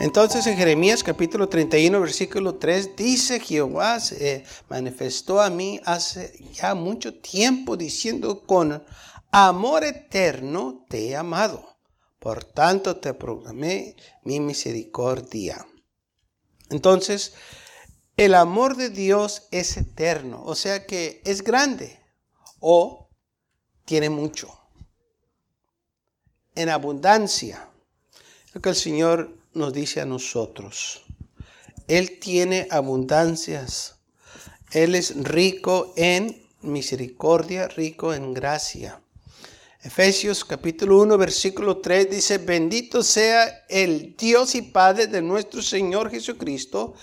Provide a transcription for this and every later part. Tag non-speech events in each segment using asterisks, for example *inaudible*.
Entonces en Jeremías capítulo 31 versículo 3 dice Jehová se manifestó a mí hace ya mucho tiempo diciendo con amor eterno te he amado. Por tanto te proclamé mi misericordia. Entonces, el amor de Dios es eterno, o sea que es grande o tiene mucho. En abundancia. Lo que el Señor nos dice a nosotros. Él tiene abundancias. Él es rico en misericordia, rico en gracia. Efesios capítulo 1, versículo 3 dice, bendito sea el Dios y Padre de nuestro Señor Jesucristo,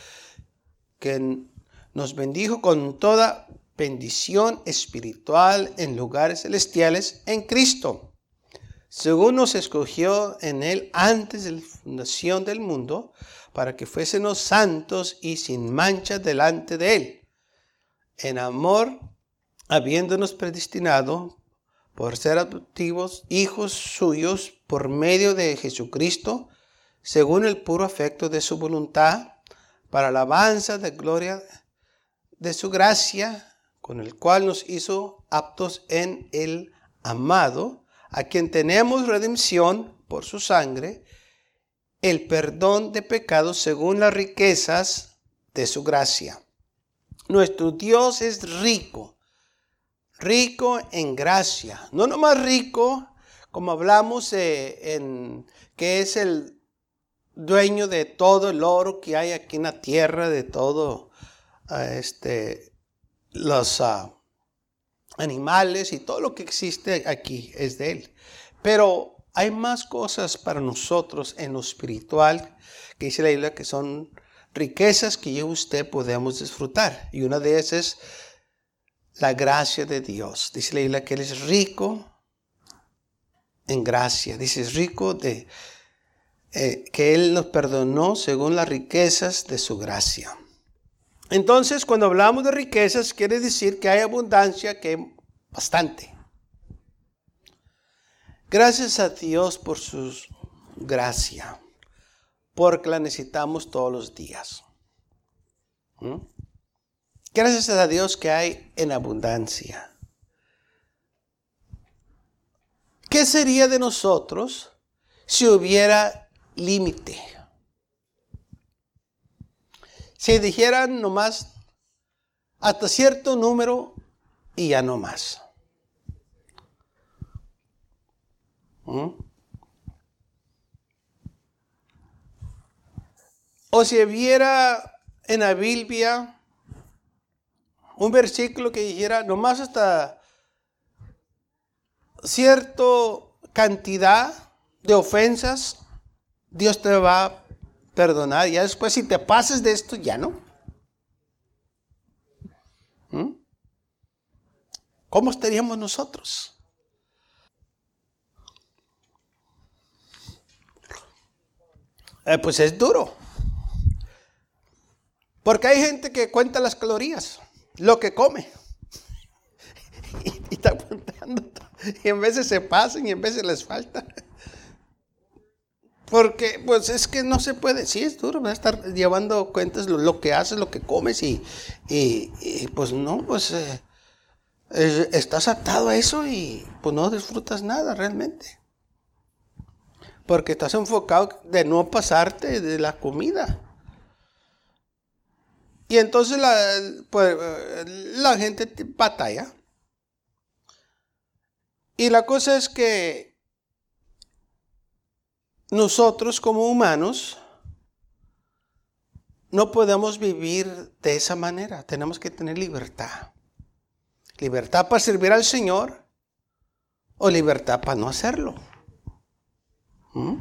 que nos bendijo con toda bendición espiritual en lugares celestiales en Cristo según nos escogió en Él antes de la fundación del mundo, para que fuésemos santos y sin mancha delante de Él. En amor, habiéndonos predestinado por ser adoptivos, hijos suyos, por medio de Jesucristo, según el puro afecto de su voluntad, para alabanza de gloria de su gracia, con el cual nos hizo aptos en el amado, a quien tenemos redención por su sangre, el perdón de pecados según las riquezas de su gracia. Nuestro Dios es rico, rico en gracia, no nomás rico, como hablamos eh, en que es el dueño de todo el oro que hay aquí en la tierra, de todo ah, este, los uh, animales y todo lo que existe aquí es de Él. Pero hay más cosas para nosotros en lo espiritual que dice la Biblia que son riquezas que yo y usted podemos disfrutar. Y una de esas es la gracia de Dios. Dice la Biblia que Él es rico en gracia. Dice, es rico de eh, que Él nos perdonó según las riquezas de su gracia. Entonces, cuando hablamos de riquezas, quiere decir que hay abundancia, que hay bastante. Gracias a Dios por su gracia, porque la necesitamos todos los días. ¿Mm? Gracias a Dios que hay en abundancia. ¿Qué sería de nosotros si hubiera límite? Si dijeran nomás hasta cierto número y ya no más. ¿Mm? O si hubiera en la Biblia un versículo que dijera nomás hasta cierta cantidad de ofensas, Dios te va perdonar. Ya después, si te pasas de esto, ya no. ¿Mm? ¿Cómo estaríamos nosotros? Eh, pues es duro. Porque hay gente que cuenta las calorías, lo que come. *laughs* y, está apuntando. Y en veces se pasan y en veces les falta. Porque, pues es que no se puede, sí es duro, a estar llevando cuentas lo, que haces, lo que comes y, pues no, pues eh, estás atado a eso y pues no disfrutas nada realmente. Porque estás enfocado de no pasarte de la comida. Y entonces la, pues, la gente batalla. Y la cosa es que nosotros como humanos no podemos vivir de esa manera. Tenemos que tener libertad. Libertad para servir al Señor o libertad para no hacerlo. ¿Mm?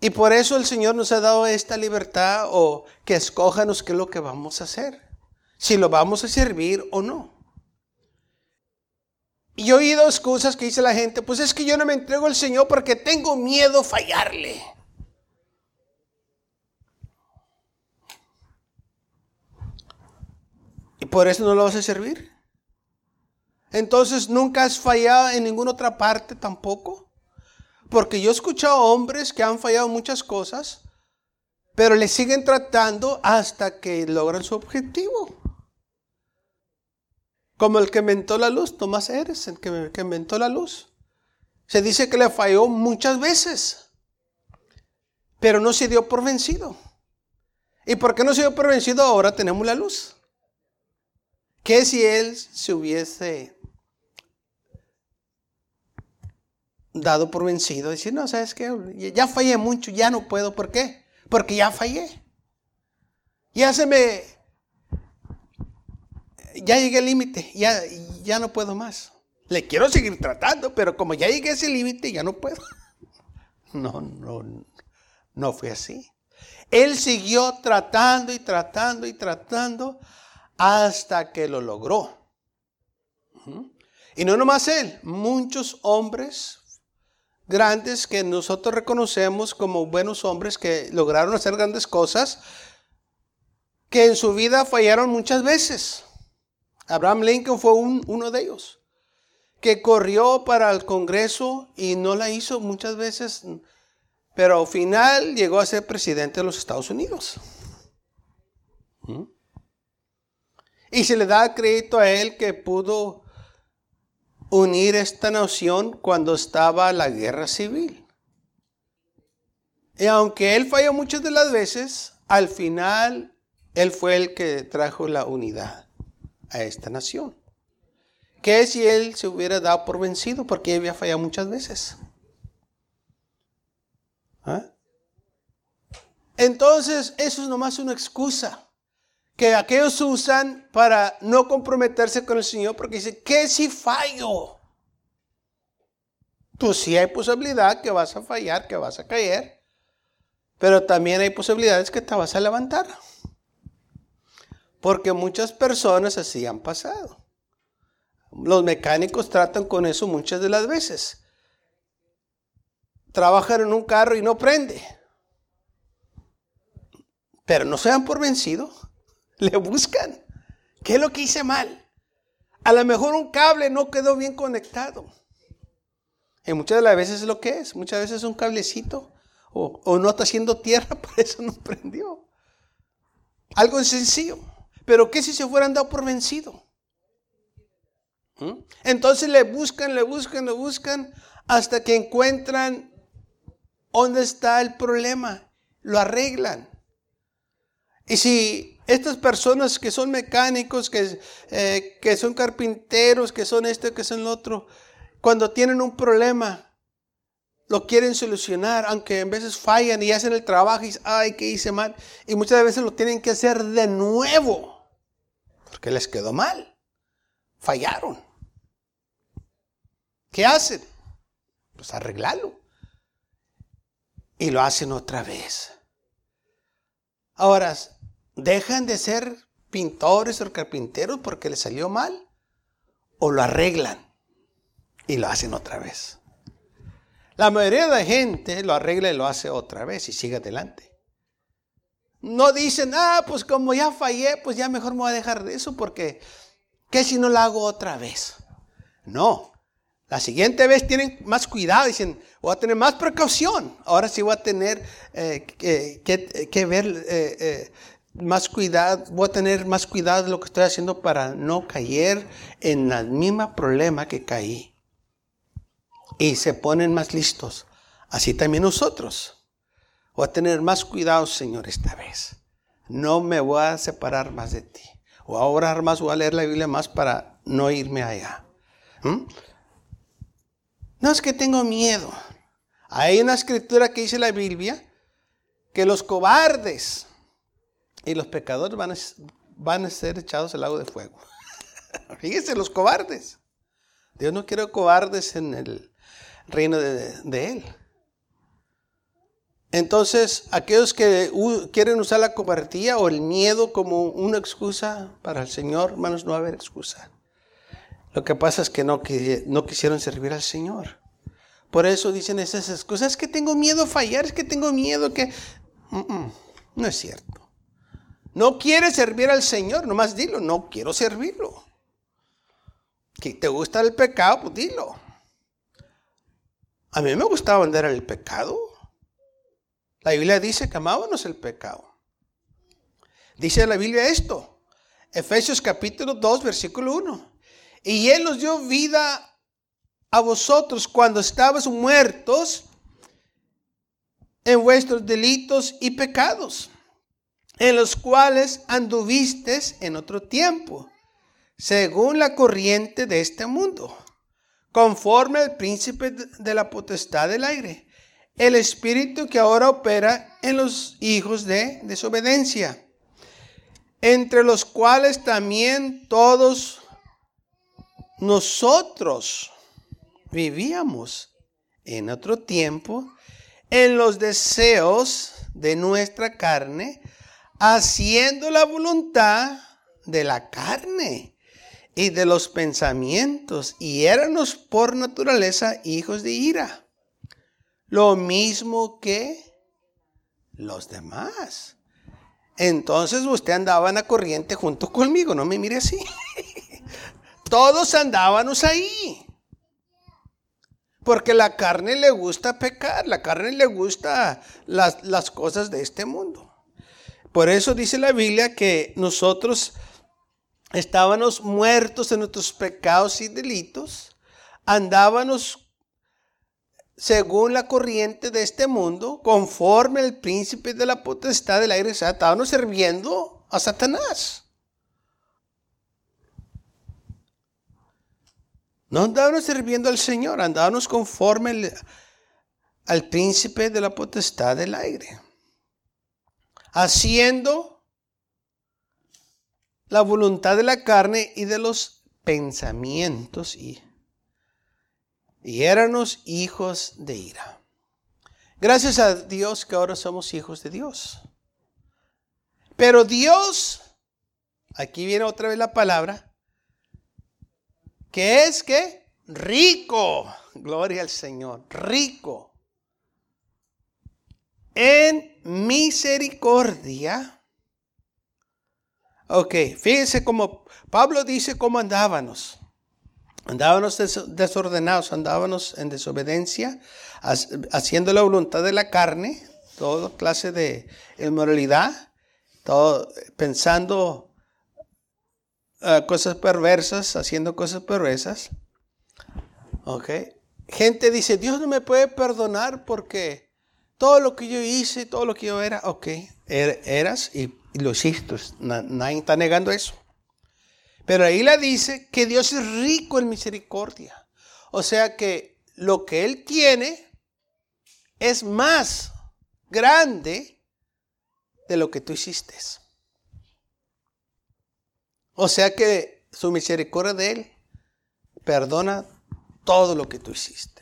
Y por eso el Señor nos ha dado esta libertad o que escójanos qué es lo que vamos a hacer. si lo vamos a servir o no. Y he oído excusas que dice la gente, pues es que yo no me entrego al Señor porque tengo miedo fallarle. ¿Y por eso no lo vas a servir? Entonces nunca has fallado en ninguna otra parte tampoco. Porque yo he escuchado hombres que han fallado muchas cosas, pero le siguen tratando hasta que logran su objetivo. Como el que inventó la luz, Tomás Eres, el que, inventó la luz. Se dice que le falló muchas veces, pero no se dio por vencido. ¿Y por qué no se dio por vencido? Ahora tenemos la luz. ¿Qué si él se hubiese dado por vencido? Decir, no, ¿sabes qué? Ya fallé mucho, ya no puedo. ¿Por qué? Porque ya fallé. Ya se me ya llegué al límite, ya, ya no puedo más. Le quiero seguir tratando, pero como ya llegué a ese límite, ya no puedo. *laughs* No, no, no fue así. Él siguió tratando y tratando y tratando hasta que lo logró. Y no nomás él, muchos hombres grandes que nosotros reconocemos como buenos hombres que lograron hacer grandes cosas, que en su vida fallaron muchas veces. Abraham Lincoln fue uno de ellos, que corrió para el Congreso y no la hizo muchas veces, pero al final llegó a ser presidente de los Estados Unidos. ¿Mm? Y se le da crédito a él que pudo unir esta nación cuando estaba la guerra civil. Y aunque él falló muchas de las veces, al final él fue el que trajo la unidad a esta nación. ¿Qué si él se hubiera dado por vencido? Porque había fallado muchas veces. ¿Ah? Entonces, eso es nomás una excusa que aquellos usan para no comprometerse con el Señor, porque dice, ¿qué si fallo? Pues sí hay posibilidad que vas a fallar, que vas a caer, pero también hay posibilidades que te vas a levantar. Porque muchas personas así han pasado. Los mecánicos tratan con eso muchas de las veces. Trabajan en un carro y no prende. Pero no se dan por vencido. *laughs* Le buscan. ¿Qué es lo que hice mal? A lo mejor un cable no quedó bien conectado. Y muchas de las veces es lo que es. Muchas veces es un cablecito. O, o no está haciendo tierra, *laughs* por eso no prendió. Algo sencillo. Pero ¿qué si se fueran dado por vencido? ¿Mm? Entonces le buscan, le buscan, le buscan hasta que encuentran dónde está el problema. Lo arreglan. Y si estas personas que son mecánicos, que, eh, que son carpinteros, que son esto, que son lo otro, cuando tienen un problema, lo quieren solucionar, aunque en veces fallan y hacen el trabajo y dicen, ay, ¿qué hice mal? Y muchas veces lo tienen que hacer de nuevo porque les quedó mal. Fallaron. ¿Qué hacen? Pues arreglarlo. Y lo hacen otra vez. Ahora, ¿dejan de ser pintores o carpinteros porque les salió mal? ¿O lo arreglan y lo hacen otra vez? La mayoría de la gente lo arregla y lo hace otra vez y sigue adelante. No dicen, ah, pues como ya fallé, pues ya mejor me voy a dejar de eso porque, ¿qué si no lo hago otra vez? No. La siguiente vez tienen más cuidado, dicen, voy a tener más precaución. Ahora sí voy a tener eh, que, ver eh, eh, más cuidado, voy a tener más cuidado de lo que estoy haciendo para no caer en el mismo problema que caí. Y se ponen más listos. Así también nosotros. Voy a tener más cuidado, Señor, esta vez. No me voy a separar más de ti. Voy a orar más, voy a leer la Biblia más para no irme allá. ¿Mm? No es que tengo miedo. Hay una escritura que dice la Biblia que los cobardes y los pecadores van a, van a ser echados al lago de fuego. *laughs* Fíjense, los cobardes. Dios no quiere cobardes en el reino de Él. Entonces, aquellos que quieren usar la cobardía o el miedo como una excusa para el Señor, hermanos, no va a haber excusa. Lo que pasa es que no, no quisieron servir al Señor. Por eso dicen esas excusas, es que tengo miedo a fallar, es que tengo miedo que... no es cierto. No quieres servir al Señor, nomás dilo, no quiero servirlo. Que te gusta el pecado, pues dilo. A mí me gustaba andar el pecado. La Biblia dice que amábamos el pecado. Dice la Biblia esto, Efesios capítulo 2, versículo 1. Y Él nos dio vida a vosotros cuando estabas muertos en vuestros delitos y pecados, en los cuales anduvistes en otro tiempo, según la corriente de este mundo, conforme al príncipe de la potestad del aire, el espíritu que ahora opera en los hijos de desobediencia, entre los cuales también todos nosotros vivíamos en otro tiempo en los deseos de nuestra carne, haciendo la voluntad de la carne y de los pensamientos, y éramos por naturaleza hijos de ira, lo mismo que los demás. Entonces usted andaba en la corriente junto conmigo, no me mire así. *laughs* Todos andábamos ahí. Porque la carne le gusta pecar, la carne le gusta las, las cosas de este mundo. Por eso dice la Biblia que nosotros estábamos muertos en nuestros pecados y delitos, andábamos según la corriente de este mundo, conforme al príncipe de la potestad del aire, estábamos sirviendo a Satanás. No andábamos sirviendo al Señor, andábamos conforme al príncipe de la potestad del aire. Haciendo la voluntad de la carne y de los pensamientos y, y éramos hijos de ira. Gracias a Dios que ahora somos hijos de Dios. Pero Dios, aquí viene otra vez la palabra, que es que rico, gloria al Señor, rico en misericordia. Ok, fíjense cómo Pablo dice cómo andábamos. Andábamos desordenados, andábamos en desobediencia, haciendo la voluntad de la carne, toda clase de inmoralidad, todo, pensando Ah, cosas perversas, haciendo cosas perversas. Ok. Gente dice, Dios no me puede perdonar porque todo lo que yo hice, todo lo que yo era, ok, er, eras y, lo hiciste. Nadie está negando eso. Pero ahí la dice que Dios es rico en misericordia. O sea que lo que Él tiene es más grande de lo que tú hiciste. O sea que su misericordia de Él perdona todo lo que tú hiciste.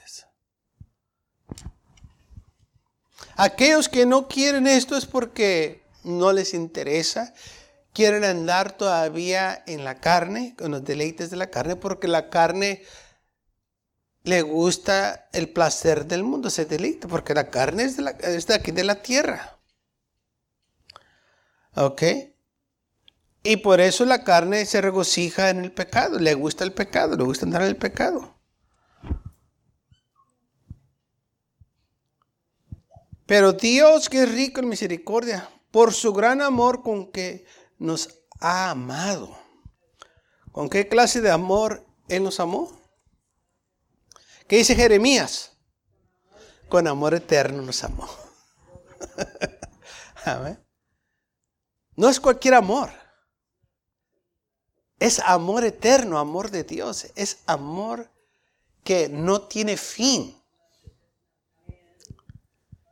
Aquellos que no quieren esto es porque no les interesa, quieren andar todavía en la carne, con los deleites de la carne, porque la carne le gusta el placer del mundo, se deleita, porque la carne es de, es de aquí de la tierra. ¿Ok? Y por eso la carne se regocija en el pecado, le gusta el pecado, le gusta andar en el pecado. Pero Dios que es rico en misericordia, por su gran amor con que nos ha amado. ¿Con qué clase de amor Él nos amó? ¿Qué dice Jeremías? Con amor eterno nos amó. *laughs* No es cualquier amor. Es amor eterno, amor de Dios. Es amor que no tiene fin.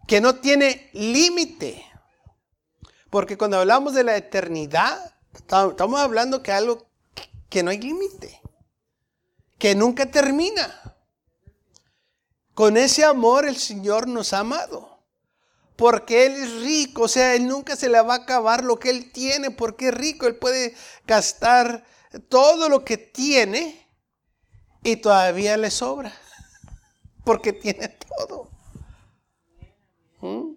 Que no tiene límite. Porque cuando hablamos de la eternidad, estamos hablando que algo que no hay límite. Que nunca termina. Con ese amor el Señor nos ha amado. porque Él es rico, o sea, Él nunca se le va a acabar lo que Él tiene, porque es rico, Él puede gastar todo lo que tiene y todavía le sobra, *laughs* porque tiene todo. ¿Mm?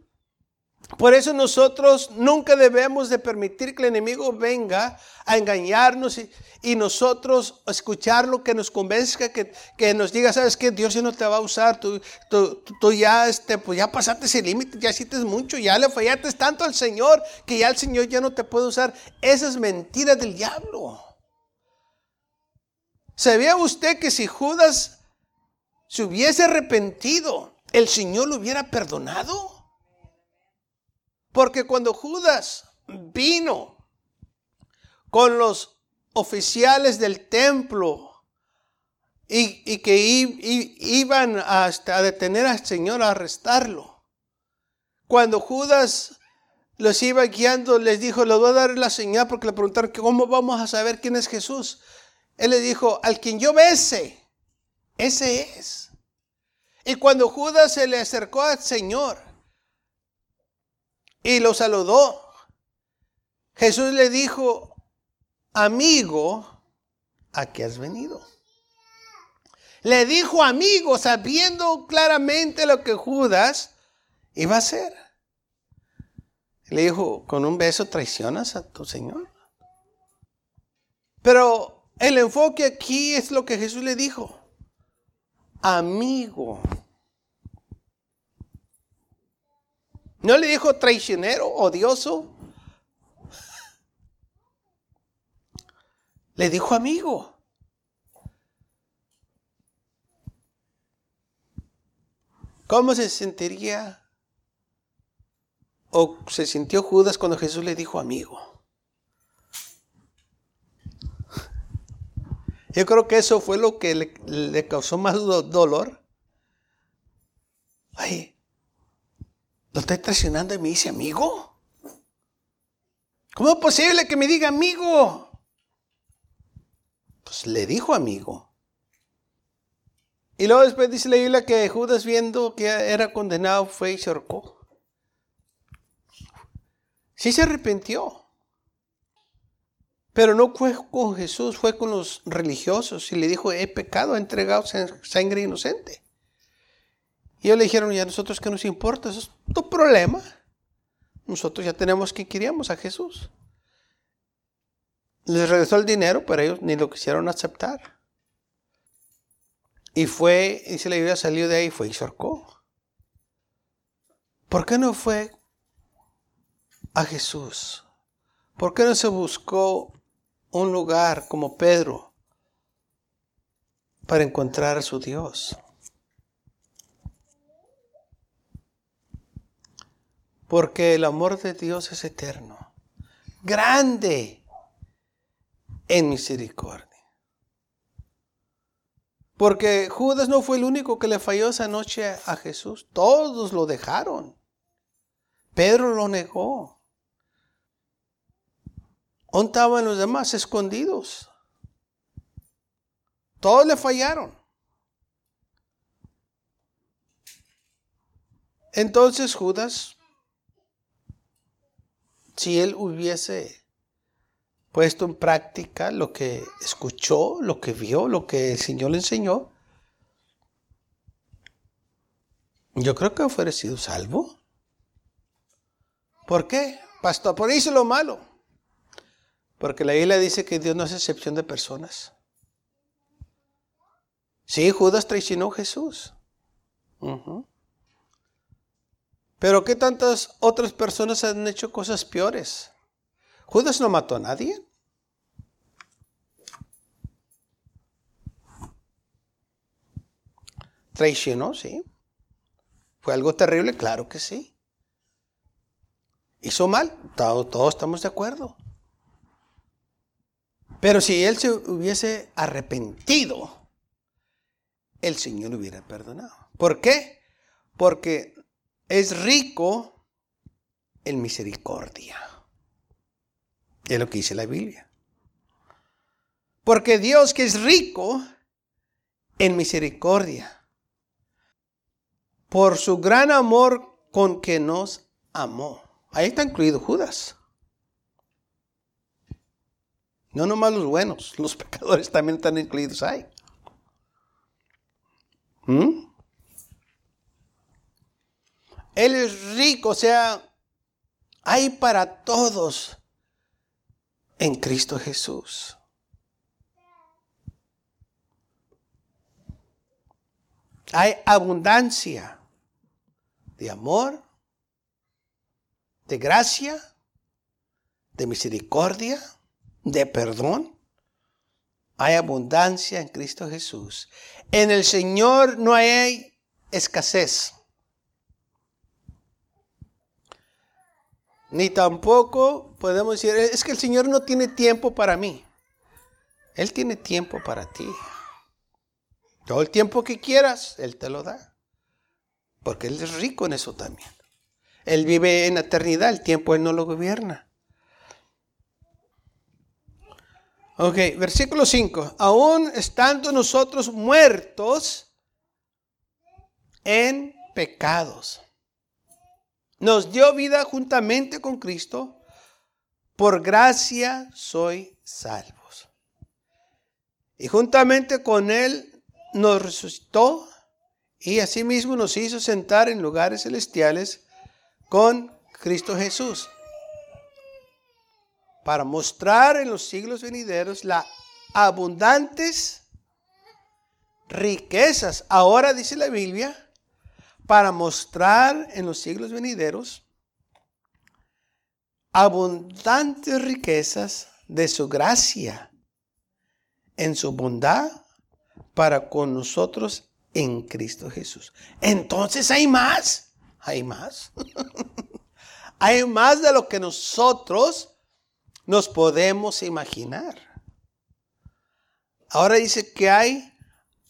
Por eso nosotros nunca debemos de permitir que el enemigo venga a engañarnos y, nosotros escucharlo, que nos convenzca, que, que, nos diga, sabes que Dios ya no te va a usar, tú, tú, ya, este, pues ya pasaste ese límite, ya hiciste mucho, ya le fallaste tanto al Señor que ya el Señor ya no te puede usar. Esa es mentira del diablo. ¿Sabía usted que si Judas se hubiese arrepentido, el Señor lo hubiera perdonado? Porque cuando Judas vino con los oficiales del templo y, que iban hasta a detener al Señor, a arrestarlo, cuando Judas los iba guiando, les dijo, les voy a dar la señal porque le preguntaron, ¿cómo vamos a saber quién es Jesús? Él le dijo, al quien yo bese, ese es. Y cuando Judas se le acercó al Señor, y lo saludó. Jesús le dijo, amigo, ¿a qué has venido? Le dijo amigo, sabiendo claramente lo que Judas iba a hacer. Le dijo, con un beso traicionas a tu Señor. Pero el enfoque aquí es lo que Jesús le dijo. Amigo. ¿No le dijo traicionero, odioso? Le dijo amigo. ¿Cómo se sentiría o se sintió Judas cuando Jesús le dijo amigo? Yo creo que eso fue lo que le, causó más dolor. Ay, ¿Lo estoy traicionando y me dice amigo? ¿Cómo es posible que me diga amigo? Pues le dijo amigo. Y luego después dice la Biblia que Judas viendo que era condenado fue y se ahorcó. Sí se arrepintió. Pero no fue con Jesús, fue con los religiosos y le dijo, he pecado, he entregado sangre inocente. Y ellos le dijeron, ¿y a nosotros qué nos importa? Eso es tu problema. Nosotros ya tenemos que queríamos a Jesús. Les regresó el dinero, pero ellos ni lo quisieron aceptar. Y fue, y se le había salido de ahí, fue y cercó. ¿Por qué no fue a Jesús? ¿Por qué no se buscó un lugar como Pedro para encontrar a su Dios? Porque el amor de Dios es eterno, grande en misericordia. Porque Judas no fue el único que le falló esa noche a Jesús, todos lo dejaron. Pedro lo negó. ¿Dónde estaban los demás escondidos? Todos le fallaron. Entonces Judas si él hubiese puesto en práctica lo que escuchó, lo que vio, lo que el Señor le enseñó, yo creo que hubiera sido salvo. ¿Por qué? Pastor, por eso lo malo. Porque la Biblia dice que Dios no es excepción de personas. Sí, Judas traicionó a Jesús. Pero ¿qué tantas otras personas han hecho cosas peores? Judas no mató a nadie. Traicionó, sí. ¿Fue algo terrible? Claro que sí. ¿Hizo mal? Todos, todos estamos de acuerdo. Pero si él se hubiese arrepentido, el Señor lo hubiera perdonado. ¿Por qué? Porque es rico en misericordia. Es lo que dice la Biblia. Porque Dios que es rico en misericordia, por su gran amor con que nos amó. Ahí está incluido Judas. No nomás los buenos, los *laughs* pecadores también están incluidos ahí. ¿Mm? Él es rico, o sea, hay para todos en Cristo Jesús. Hay abundancia de amor, de gracia, de misericordia, de perdón. Hay abundancia en Cristo Jesús. En el Señor no hay escasez. Ni tampoco podemos decir, es que el Señor no tiene tiempo para mí. Él tiene tiempo para ti. Todo el tiempo que quieras, Él te lo da. Porque Él es rico en eso también. Él vive en eternidad, el tiempo Él no lo gobierna. Ok, versículo 5. Aún estando nosotros muertos en pecados, nos dio vida juntamente con Cristo. Por gracia soy salvos. Y juntamente con Él nos resucitó y asimismo nos hizo sentar en lugares celestiales con Cristo Jesús para mostrar en los siglos venideros las abundantes riquezas. Ahora dice la Biblia, para mostrar en los siglos venideros abundantes riquezas de su gracia en su bondad para con nosotros en Cristo Jesús. Entonces hay más, hay más. *laughs* hay más de lo que nosotros nos podemos imaginar. Ahora dice que hay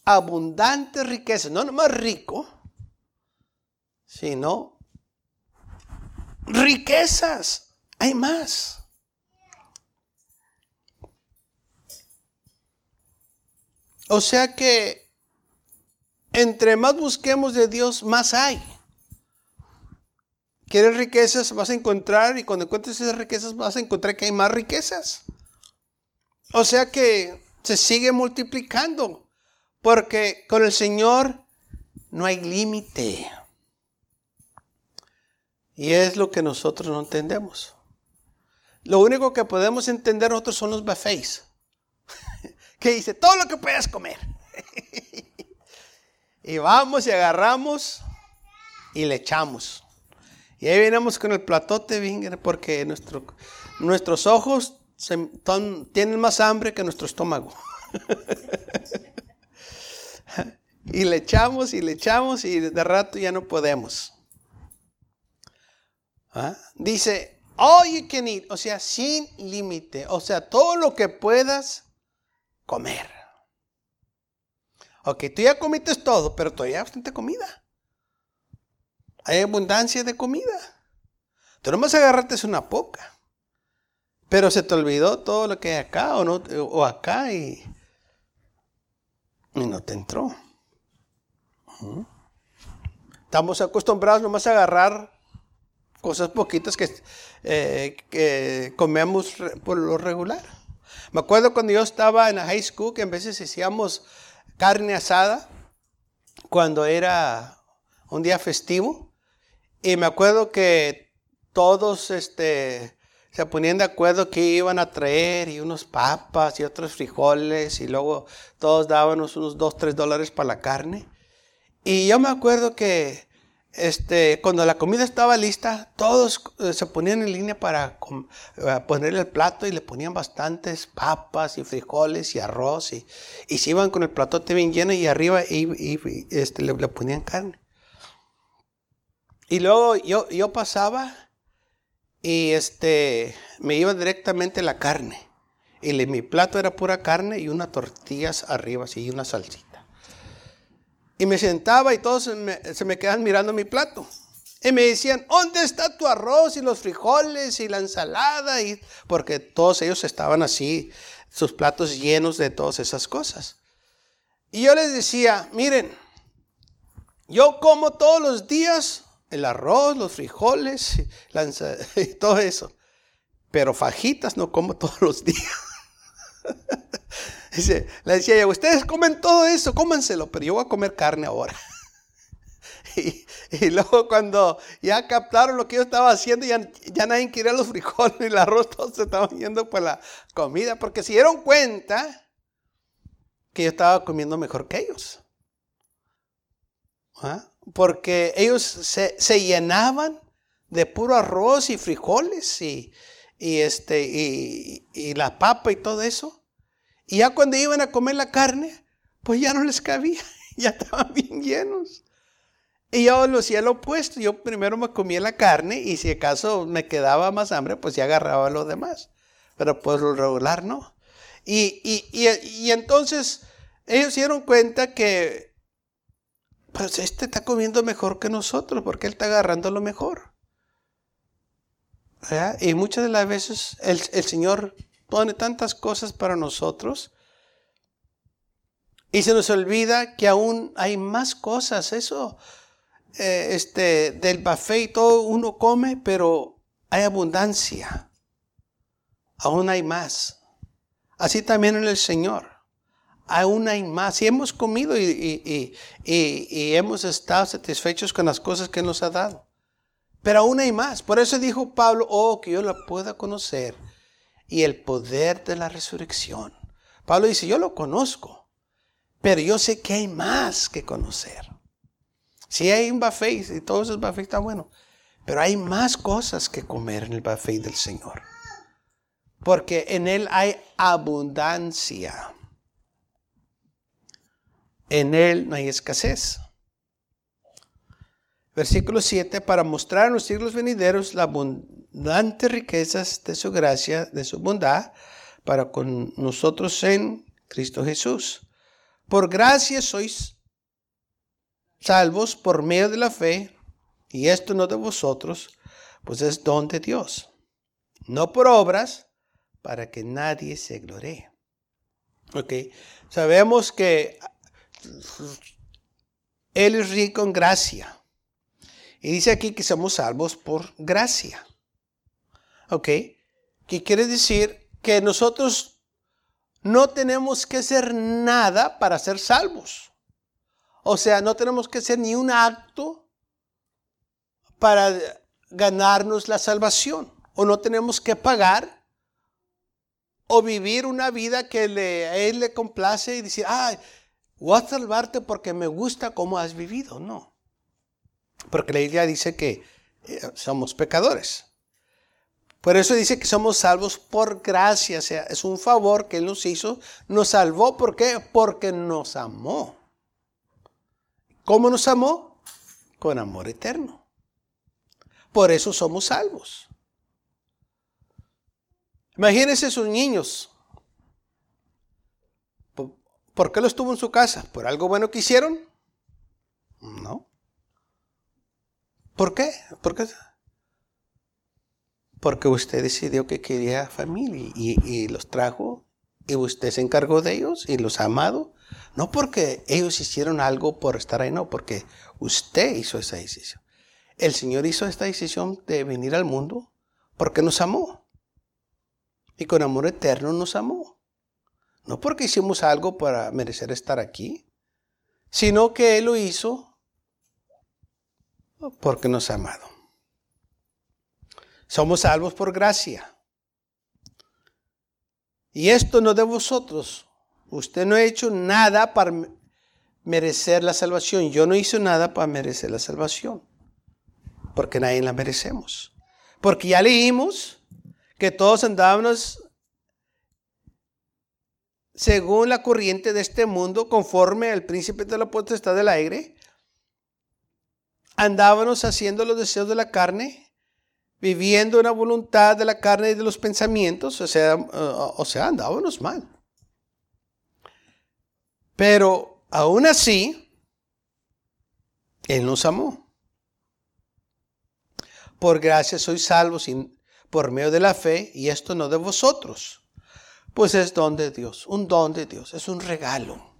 abundante riqueza, no nomás rico, sino riquezas. Hay más. O sea que entre más busquemos de Dios, más hay. ¿Quieres riquezas? Vas a encontrar y cuando encuentres esas riquezas vas a encontrar que hay más riquezas. O sea que se sigue multiplicando porque con el Señor no hay límite. Y es lo que nosotros no entendemos. Lo único que podemos entender nosotros son los buffets. *laughs* que dice, todo lo que puedas comer. *laughs* y vamos y agarramos y le echamos. Y ahí venimos con el platote, porque nuestro, nuestros ojos tienen más hambre que nuestro estómago. *laughs* y le echamos y le echamos y de rato ya no podemos. ¿Ah? Dice, all you can eat, o sea, sin límite, o sea, todo lo que puedas comer. Ok, tú ya comiste todo, pero todavía hay bastante comida. Hay abundancia de comida. Tú nomás agarraste una poca. Pero se te olvidó todo lo que hay acá o, no, o acá y, y no te entró. Estamos acostumbrados nomás a agarrar cosas poquitas que, eh, comemos por lo regular. Me acuerdo cuando yo estaba en la high school que a veces hacíamos carne asada cuando era un día festivo. Y me acuerdo que todos este, se ponían de acuerdo que iban a traer y unos papas y otros frijoles y luego todos dábamos unos 2, 3 dólares para la carne. Y yo me acuerdo que este, cuando la comida estaba lista, todos eh, se ponían en línea para eh, ponerle el plato y le ponían bastantes papas y frijoles y arroz y, se iban con el platote bien lleno y arriba este, le ponían carne. Y luego yo, yo pasaba y este, me iba directamente la carne. Y mi plato era pura carne y unas tortillas arriba, y una salsita. Y me sentaba y todos se me, se quedaban mirando mi plato. Y me decían, ¿dónde está tu arroz y los frijoles y la ensalada? Y, porque todos ellos estaban así, sus platos llenos de todas esas cosas. Y yo les decía, miren, yo como todos los días el arroz, los frijoles, y *laughs* todo eso. Pero fajitas no como todos los días. *laughs* Dice, le decía yo, ustedes comen todo eso, cómanselo, pero yo voy a comer carne ahora. *laughs* Y, luego cuando ya captaron lo que yo estaba haciendo, ya, ya nadie quería los frijoles y el arroz, todos se estaban yendo por la comida, porque se dieron cuenta que yo estaba comiendo mejor que ellos. ¿Ah? Porque ellos se, llenaban de puro arroz y frijoles y, y este, y la papa y todo eso. Y ya cuando iban a comer la carne, pues ya no les cabía, *laughs* ya estaban bien llenos. Y yo lo hacía lo opuesto, yo primero me comía la carne y si acaso me quedaba más hambre, pues ya agarraba lo demás. Pero pues lo regular no. Y, y, y, entonces ellos dieron cuenta que pues este está comiendo mejor que nosotros porque él está agarrando lo mejor. Y muchas de las veces el, el Señor pone tantas cosas para nosotros y se nos olvida que aún hay más cosas. Eso, eh, este, del buffet y todo uno come, pero hay abundancia. Aún hay más. Así también en el Señor. Aún hay más. Y hemos comido y, y hemos estado satisfechos con las cosas que nos ha dado. Pero aún hay más. Por eso dijo Pablo, oh, que yo la pueda conocer y el poder de la resurrección. Pablo dice, yo lo conozco, pero yo sé que hay más que conocer. Si hay un buffet y todos esos buffets están buenos, pero hay más cosas que comer en el buffet del Señor. Porque en Él hay abundancia. En Él no hay escasez. Versículo 7, para mostrar en los siglos venideros la abundantes riquezas de su gracia, de su bondad, para con nosotros en Cristo Jesús. Por gracia sois salvos por medio de la fe, y esto no de vosotros, pues es don de Dios, no por obras, para que nadie se gloree. Ok, sabemos que Él es rico en gracia. Y dice aquí que somos salvos por gracia. ¿Ok? ¿Qué quiere decir? Que nosotros no tenemos que hacer nada para ser salvos. O sea, no tenemos que hacer ni un acto para ganarnos la salvación. O no tenemos que pagar o vivir una vida que le, a Él le complace y decir, ah, voy a salvarte porque me gusta cómo has vivido. No. Porque la Biblia dice que eh, somos pecadores. Por eso dice que somos salvos por gracia. O sea, es un favor que Él nos hizo. Nos salvó. ¿Por qué? Porque nos amó. ¿Cómo nos amó? Con amor eterno. Por eso somos salvos. Imagínense sus niños. ¿Por qué los tuvo en su casa? ¿Por algo bueno que hicieron? No. ¿Por qué? ¿Por qué? Porque usted decidió que quería familia y, los trajo y usted se encargó de ellos y los ha amado. No porque ellos hicieron algo por estar ahí, no, porque usted hizo esa decisión. El Señor hizo esta decisión de venir al mundo porque nos amó. Y con amor eterno nos amó. No porque hicimos algo para merecer estar aquí, sino que Él lo hizo porque nos ha amado. Somos salvos por gracia. Y esto no de vosotros. Usted no ha hecho nada para merecer la salvación. Yo no hice nada para merecer la salvación. Porque nadie la merecemos. Porque ya leímos que todos andábamos según la corriente de este mundo, conforme al príncipe de la potestad del aire, andábamos haciendo los deseos de la carne, viviendo una voluntad de la carne y de los pensamientos, o sea, uh, o sea, andábamos mal. Pero aún así, Él nos amó. Por gracia sois salvos por medio de la fe, y esto no de vosotros, pues es don de Dios, un don de Dios, es un regalo.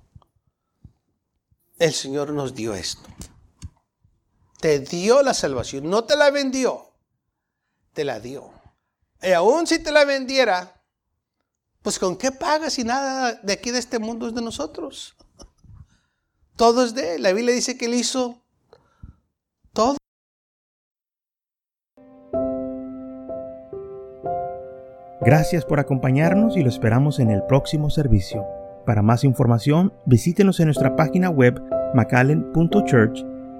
El Señor nos dio esto. Te dio la salvación, no te la vendió, te la dio. Y aún si te la vendiera, pues con qué pagas si nada de aquí de este mundo es de nosotros. *laughs* Todo es de él. La Biblia dice que él hizo todo. Gracias por acompañarnos y lo esperamos en el próximo servicio. Para más información, visítenos en nuestra página web macallen.church.